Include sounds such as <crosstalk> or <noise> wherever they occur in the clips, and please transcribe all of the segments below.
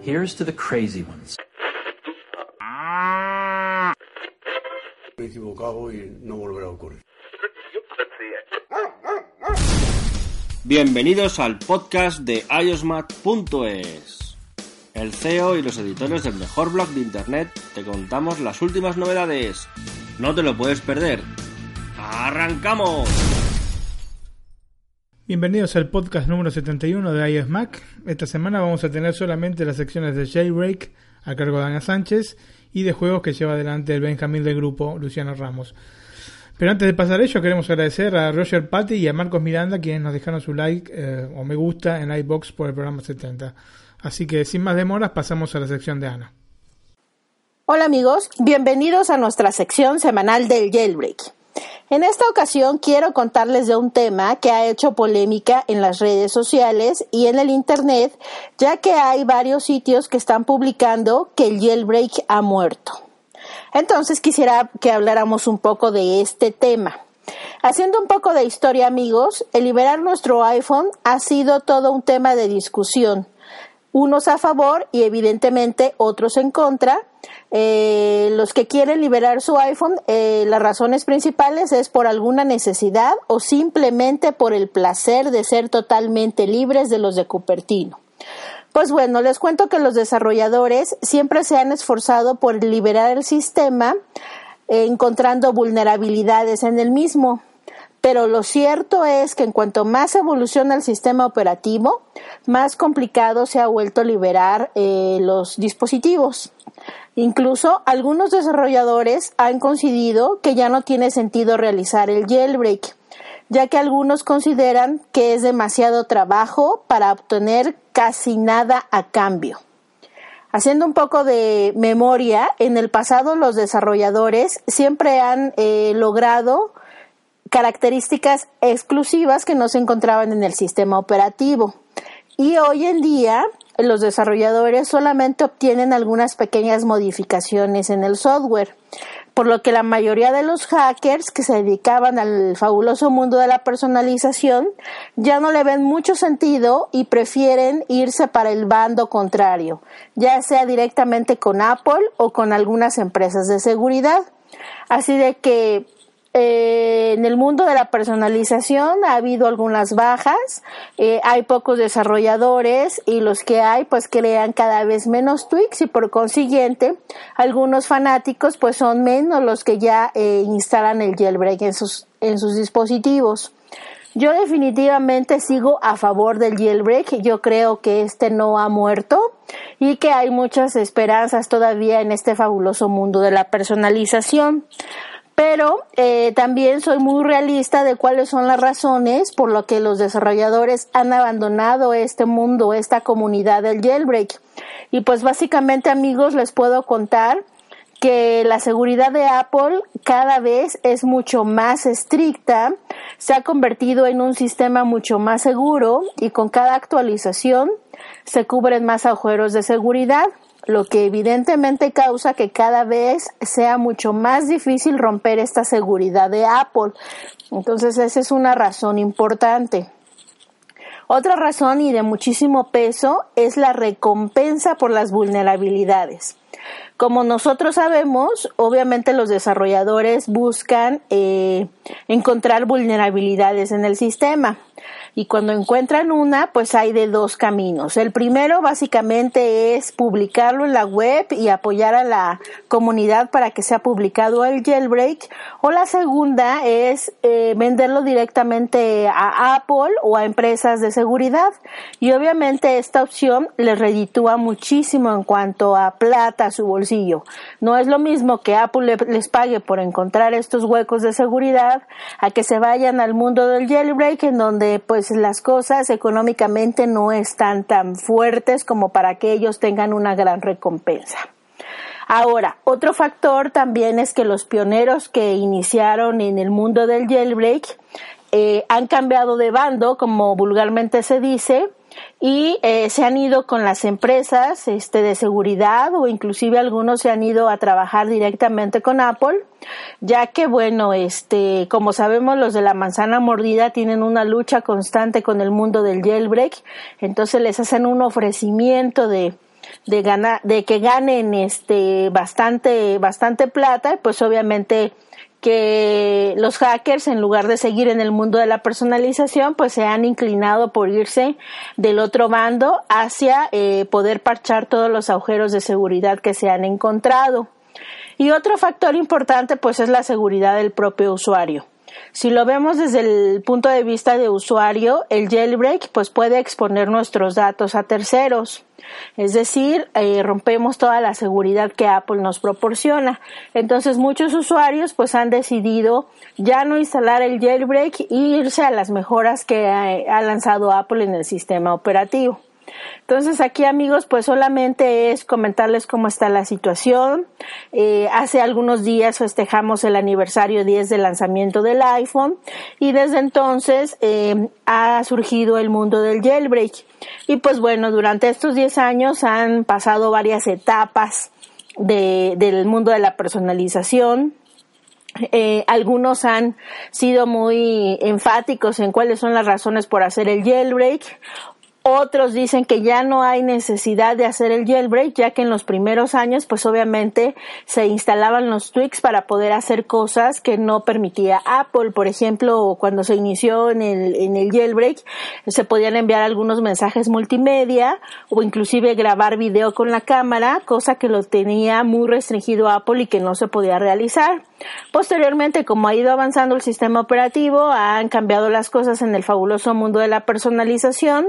Here's to the crazy ones. Me he equivocado y no volverá a ocurrir. Bienvenidos al podcast de iosmat.es. El CEO y los editores del mejor blog de internet te contamos las últimas novedades. No te lo puedes perder. ¡Arrancamos! Bienvenidos al podcast número 71 de iOS. Esta semana vamos a tener solamente las secciones de Jailbreak a cargo de Ana Sánchez y de juegos que lleva adelante el Benjamín del grupo Luciano Ramos. Pero antes de pasar a ello, queremos agradecer a Roger Patty y a Marcos Miranda, quienes nos dejaron su like eh, o me gusta en iBox por el programa 70. Así que sin más demoras, pasamos a la sección de Ana. Hola amigos, bienvenidos a nuestra sección semanal del Jailbreak. En esta ocasión quiero contarles de un tema que ha hecho polémica en las redes sociales y en el Internet, ya que hay varios sitios que están publicando que el jailbreak ha muerto. Entonces quisiera que habláramos un poco de este tema. Haciendo un poco de historia amigos, el liberar nuestro iPhone ha sido todo un tema de discusión, unos a favor y evidentemente otros en contra. Eh, los que quieren liberar su iPhone, eh, las razones principales es por alguna necesidad o simplemente por el placer de ser totalmente libres de los de Cupertino. Pues bueno, les cuento que los desarrolladores siempre se han esforzado por liberar el sistema eh, encontrando vulnerabilidades en el mismo. Pero lo cierto es que en cuanto más evoluciona el sistema operativo, más complicado se ha vuelto liberar eh, los dispositivos. Incluso algunos desarrolladores han coincidido que ya no tiene sentido realizar el jailbreak ya que algunos consideran que es demasiado trabajo para obtener casi nada a cambio. Haciendo un poco de memoria, en el pasado los desarrolladores siempre han eh, logrado características exclusivas que no se encontraban en el sistema operativo. Y hoy en día los desarrolladores solamente obtienen algunas pequeñas modificaciones en el software por lo que la mayoría de los hackers que se dedicaban al fabuloso mundo de la personalización ya no le ven mucho sentido y prefieren irse para el bando contrario, ya sea directamente con Apple o con algunas empresas de seguridad. Así de que eh, en el mundo de la personalización ha habido algunas bajas, eh, hay pocos desarrolladores y los que hay pues crean cada vez menos tweaks y por consiguiente algunos fanáticos pues son menos los que ya eh, instalan el jailbreak en sus, en sus dispositivos. Yo definitivamente sigo a favor del jailbreak. Yo creo que este no ha muerto y que hay muchas esperanzas todavía en este fabuloso mundo de la personalización pero eh, también soy muy realista de cuáles son las razones por lo que los desarrolladores han abandonado este mundo, esta comunidad del jailbreak. Y pues básicamente amigos les puedo contar que la seguridad de Apple cada vez es mucho más estricta, se ha convertido en un sistema mucho más seguro y con cada actualización se cubren más agujeros de seguridad lo que evidentemente causa que cada vez sea mucho más difícil romper esta seguridad de Apple. Entonces esa es una razón importante. Otra razón y de muchísimo peso es la recompensa por las vulnerabilidades. Como nosotros sabemos, obviamente los desarrolladores buscan eh, encontrar vulnerabilidades en el sistema y cuando encuentran una, pues hay de dos caminos. El primero básicamente es publicarlo en la web y apoyar a la comunidad para que sea publicado el jailbreak o la segunda es eh, venderlo directamente a Apple o a empresas de seguridad y obviamente esta opción les reditúa muchísimo en cuanto a plata a su bolsillo. No es lo mismo que Apple les pague por encontrar estos huecos de seguridad a que se vayan al mundo del jailbreak en donde pues pues las cosas económicamente no están tan fuertes como para que ellos tengan una gran recompensa. Ahora, otro factor también es que los pioneros que iniciaron en el mundo del jailbreak eh, han cambiado de bando, como vulgarmente se dice, y eh, se han ido con las empresas este, de seguridad o inclusive algunos se han ido a trabajar directamente con Apple, ya que bueno, este, como sabemos los de la manzana mordida tienen una lucha constante con el mundo del jailbreak, entonces les hacen un ofrecimiento de de de que ganen este bastante bastante plata, pues obviamente que los hackers, en lugar de seguir en el mundo de la personalización, pues se han inclinado por irse del otro bando hacia eh, poder parchar todos los agujeros de seguridad que se han encontrado. Y otro factor importante, pues es la seguridad del propio usuario. Si lo vemos desde el punto de vista de usuario, el jailbreak pues puede exponer nuestros datos a terceros. Es decir, eh, rompemos toda la seguridad que Apple nos proporciona. Entonces muchos usuarios pues han decidido ya no instalar el jailbreak e irse a las mejoras que ha lanzado Apple en el sistema operativo. Entonces aquí amigos pues solamente es comentarles cómo está la situación. Eh, hace algunos días festejamos el aniversario 10 del lanzamiento del iPhone y desde entonces eh, ha surgido el mundo del jailbreak. Y pues bueno, durante estos 10 años han pasado varias etapas del mundo de la personalización, eh, algunos han sido muy enfáticos en cuáles son las razones por hacer el jailbreak, otros dicen que ya no hay necesidad de hacer el jailbreak, ya que en los primeros años, pues obviamente se instalaban los tweaks para poder hacer cosas que no permitía Apple. Por ejemplo, cuando se inició en el, en el jailbreak, se podían enviar algunos mensajes multimedia o inclusive grabar video con la cámara, cosa que lo tenía muy restringido Apple y que no se podía realizar. Posteriormente, como ha ido avanzando el sistema operativo, han cambiado las cosas en el fabuloso mundo de la personalización.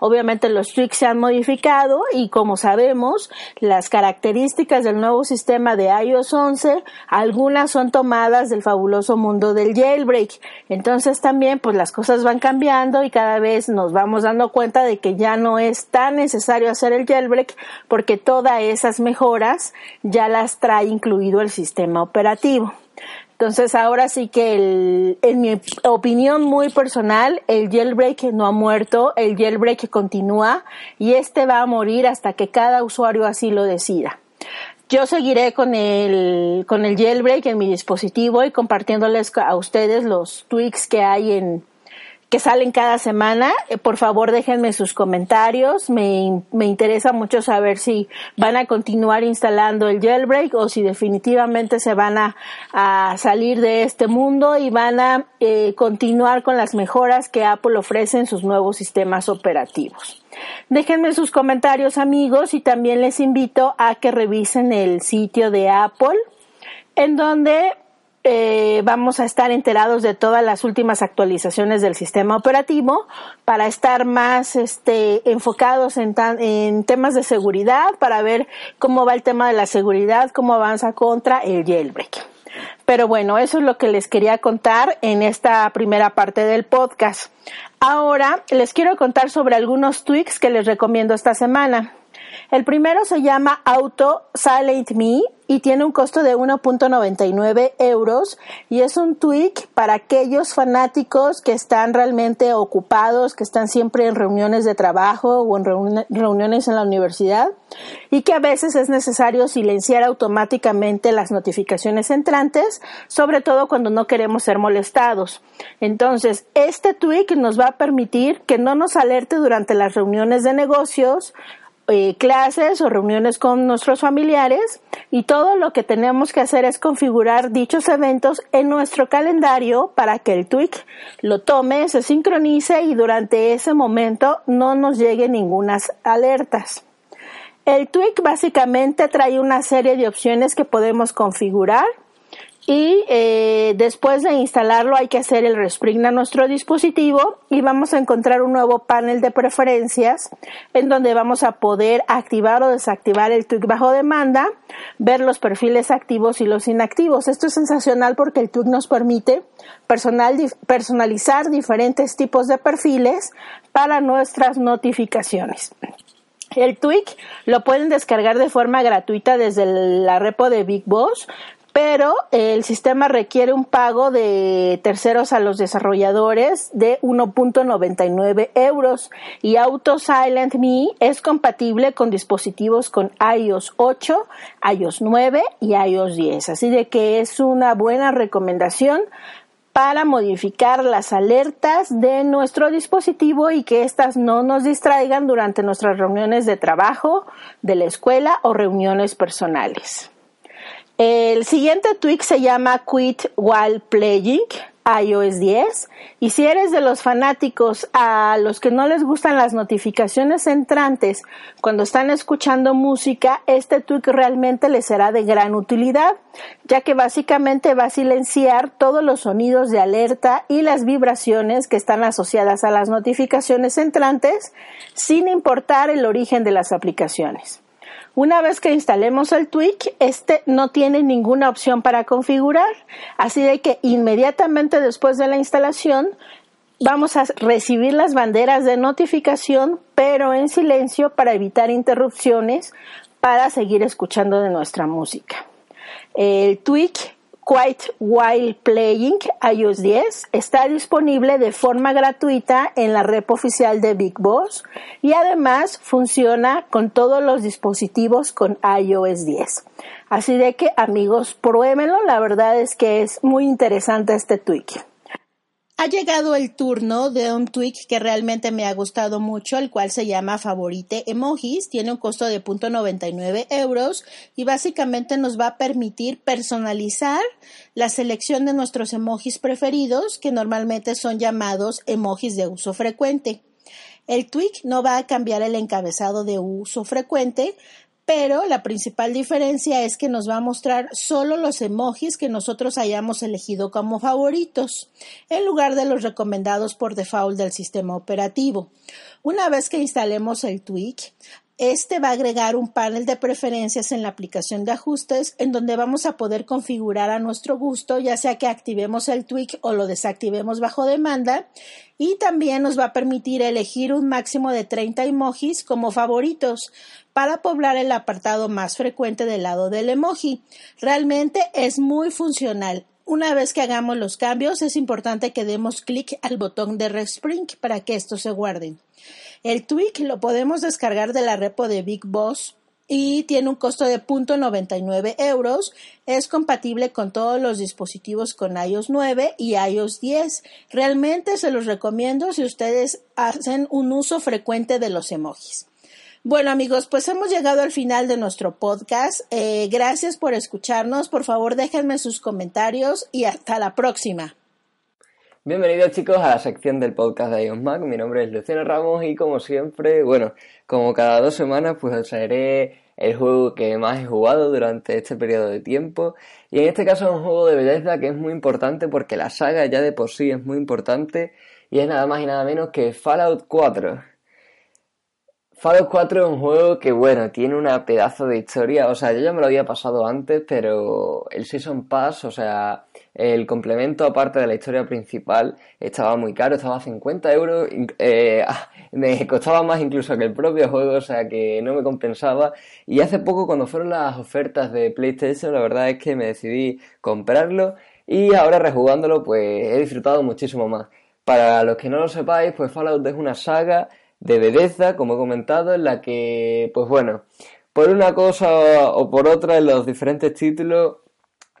Obviamente los tweaks se han modificado y como sabemos, las características del nuevo sistema de iOS 11, algunas son tomadas del fabuloso mundo del jailbreak. Entonces también pues las cosas van cambiando y cada vez nos vamos dando cuenta de que ya no es tan necesario hacer el jailbreak porque todas esas mejoras ya las trae incluido el sistema operativo. Entonces ahora sí que el, en mi opinión muy personal, el jailbreak no ha muerto, el jailbreak continúa y este va a morir hasta que cada usuario así lo decida. Yo seguiré con el, con el jailbreak en mi dispositivo y compartiéndoles a ustedes los tweaks que hay en, que salen cada semana. Eh, por favor, déjenme sus comentarios. Me, me, interesa mucho saber si van a continuar instalando el jailbreak o si definitivamente se van a, a salir de este mundo y van a eh, continuar con las mejoras que Apple ofrece en sus nuevos sistemas operativos. Déjenme sus comentarios amigos y también les invito a que revisen el sitio de Apple en donde eh, vamos a estar enterados de todas las últimas actualizaciones del sistema operativo para estar más este, enfocados en, en temas de seguridad, para ver cómo va el tema de la seguridad, cómo avanza contra el jailbreak. Pero bueno, eso es lo que les quería contar en esta primera parte del podcast. Ahora les quiero contar sobre algunos tweaks que les recomiendo esta semana. El primero se llama Auto Silent Me y tiene un costo de 1.99 euros y es un tweak para aquellos fanáticos que están realmente ocupados, que están siempre en reuniones de trabajo o en reuniones en la universidad y que a veces es necesario silenciar automáticamente las notificaciones entrantes, sobre todo cuando no queremos ser molestados. Entonces, este tweak nos va a permitir que no nos alerte durante las reuniones de negocios eh, clases o reuniones con nuestros familiares y todo lo que tenemos que hacer es configurar dichos eventos en nuestro calendario para que el tweak lo tome, se sincronice y durante ese momento no nos lleguen ninguna alertas. El tweak básicamente trae una serie de opciones que podemos configurar y eh, después de instalarlo hay que hacer el respring a nuestro dispositivo y vamos a encontrar un nuevo panel de preferencias en donde vamos a poder activar o desactivar el tweak bajo demanda, ver los perfiles activos y los inactivos. Esto es sensacional porque el tweak nos permite personal, personalizar diferentes tipos de perfiles para nuestras notificaciones. El tweak lo pueden descargar de forma gratuita desde la repo de Big Boss pero el sistema requiere un pago de terceros a los desarrolladores de 1.99 euros y Auto Silent Me es compatible con dispositivos con iOS 8, iOS 9 y iOS 10. Así de que es una buena recomendación para modificar las alertas de nuestro dispositivo y que éstas no nos distraigan durante nuestras reuniones de trabajo, de la escuela o reuniones personales. El siguiente tweak se llama Quit While Playing, iOS 10. Y si eres de los fanáticos a los que no les gustan las notificaciones entrantes cuando están escuchando música, este tweak realmente les será de gran utilidad, ya que básicamente va a silenciar todos los sonidos de alerta y las vibraciones que están asociadas a las notificaciones entrantes, sin importar el origen de las aplicaciones. Una vez que instalemos el tweak, este no tiene ninguna opción para configurar, así de que inmediatamente después de la instalación vamos a recibir las banderas de notificación, pero en silencio para evitar interrupciones para seguir escuchando de nuestra música. El tweak Quite While Playing iOS 10 está disponible de forma gratuita en la red oficial de Big Boss y además funciona con todos los dispositivos con iOS 10. Así de que amigos, pruébenlo, la verdad es que es muy interesante este tweak. Ha llegado el turno de un tweak que realmente me ha gustado mucho, el cual se llama Favorite Emojis. Tiene un costo de .99 euros y básicamente nos va a permitir personalizar la selección de nuestros emojis preferidos, que normalmente son llamados emojis de uso frecuente. El tweak no va a cambiar el encabezado de uso frecuente, pero la principal diferencia es que nos va a mostrar solo los emojis que nosotros hayamos elegido como favoritos, en lugar de los recomendados por default del sistema operativo. Una vez que instalemos el tweak, este va a agregar un panel de preferencias en la aplicación de ajustes en donde vamos a poder configurar a nuestro gusto, ya sea que activemos el tweak o lo desactivemos bajo demanda. Y también nos va a permitir elegir un máximo de 30 emojis como favoritos para poblar el apartado más frecuente del lado del emoji. Realmente es muy funcional. Una vez que hagamos los cambios, es importante que demos clic al botón de Respring para que estos se guarden. El tweak lo podemos descargar de la repo de Big Boss y tiene un costo de .99 euros. Es compatible con todos los dispositivos con iOS 9 y iOS 10. Realmente se los recomiendo si ustedes hacen un uso frecuente de los emojis. Bueno amigos, pues hemos llegado al final de nuestro podcast. Eh, gracias por escucharnos. Por favor déjenme sus comentarios y hasta la próxima. Bienvenidos chicos a la sección del podcast de iOS Mac. Mi nombre es Luciano Ramos y como siempre, bueno, como cada dos semanas pues os traeré el juego que más he jugado durante este periodo de tiempo. Y en este caso es un juego de belleza que es muy importante porque la saga ya de por sí es muy importante y es nada más y nada menos que Fallout 4. Fallout 4 es un juego que, bueno, tiene una pedazo de historia. O sea, yo ya me lo había pasado antes, pero el Season Pass, o sea, el complemento aparte de la historia principal, estaba muy caro, estaba a 50 euros. Eh, <laughs> me costaba más incluso que el propio juego, o sea, que no me compensaba. Y hace poco, cuando fueron las ofertas de PlayStation, la verdad es que me decidí comprarlo. Y ahora rejugándolo, pues he disfrutado muchísimo más. Para los que no lo sepáis, pues Fallout es una saga de belleza, como he comentado, en la que, pues bueno, por una cosa o por otra, en los diferentes títulos,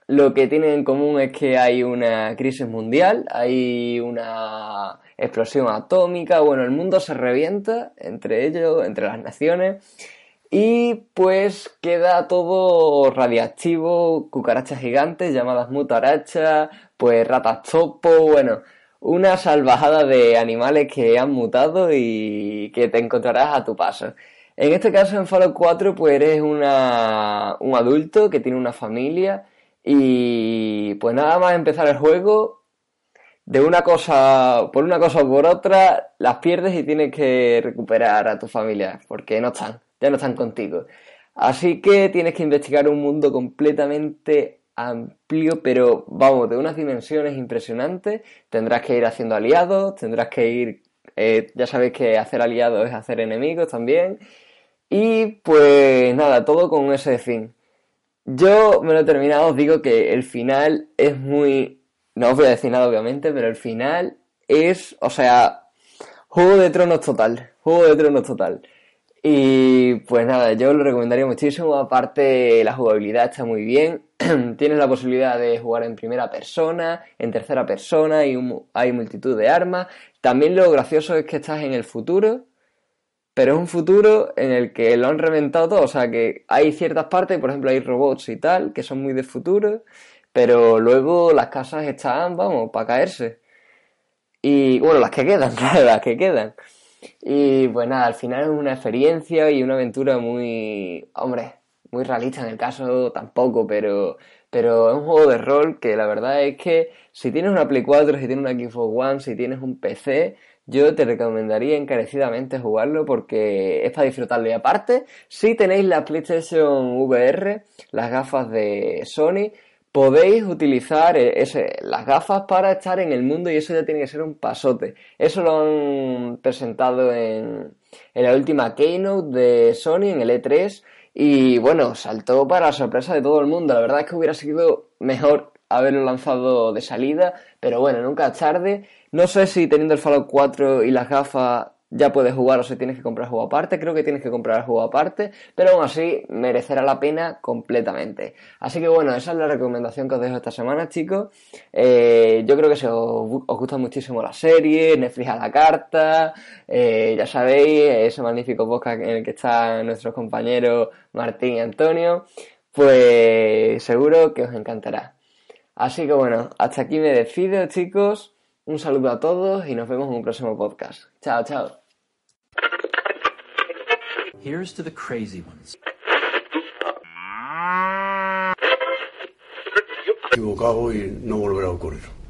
lo que tienen en común es que hay una crisis mundial, hay una explosión atómica, bueno, el mundo se revienta entre ellos, entre las naciones, y pues queda todo radiactivo, cucarachas gigantes llamadas mutarachas, pues ratas topo, bueno, una salvajada de animales que han mutado y que te encontrarás a tu paso. En este caso, en Fallout 4, pues eres una, un adulto que tiene una familia Y pues nada más empezar el juego, de una cosa, por una cosa o por otra, las pierdes y tienes que recuperar a tu familia, porque no están, ya no están contigo. Así que tienes que investigar un mundo completamente amplio, pero vamos, de unas dimensiones impresionantes. Tendrás que ir haciendo aliados, tendrás que ir, eh, ya sabéis que hacer aliados es hacer enemigos también. Y pues nada, todo con ese fin. Yo me lo he terminado, os digo que el final es muy... No os voy a decir nada obviamente, pero el final es, o sea, Juego de Tronos total, Juego de Tronos total. Y pues nada, yo lo recomendaría muchísimo. Aparte, la jugabilidad está muy bien. <clears throat> Tienes la posibilidad de jugar en primera persona, en tercera persona, y hay multitud de armas. También lo gracioso es que estás en el futuro, pero es un futuro en el que lo han reventado todo. O sea que hay ciertas partes, por ejemplo, hay robots y tal, que son muy de futuro, pero luego las casas están, vamos, para caerse. Y bueno, las que quedan, <laughs> las que quedan. Y pues nada, al final es una experiencia y una aventura muy, hombre, muy realista en el caso tampoco, pero, pero es un juego de rol que la verdad es que si tienes una Play 4, si tienes una Xbox One, si tienes un PC, yo te recomendaría encarecidamente jugarlo porque es para disfrutarlo. Y aparte, si tenéis la PlayStation VR, las gafas de Sony, podéis utilizar eh, las gafas para estar en el mundo y eso ya tiene que ser un pasote. Eso lo han presentado en, en la última keynote de Sony, en el E3, y bueno, saltó para la sorpresa de todo el mundo. La verdad es que hubiera sido mejor haberlo lanzado de salida, pero bueno, nunca es tarde. No sé si teniendo el Fallout 4 y las gafas ya puedes jugar o si tienes que comprar juego aparte. Creo que tienes que comprar juego aparte, pero aún así merecerá la pena completamente. Así que bueno, esa es la recomendación que os dejo esta semana, chicos. Eh, yo creo que si os, gusta muchísimo la serie, Netflix la carta, eh, ya sabéis, ese magnífico podcast en el que están nuestros compañeros Martín y Antonio, pues seguro que os encantará. Así que bueno, hasta aquí me despido, chicos. Un saludo a todos y nos vemos en un próximo podcast. Chao, chao. Here's to the crazy ones. equivocado y no volverá a ocurrir.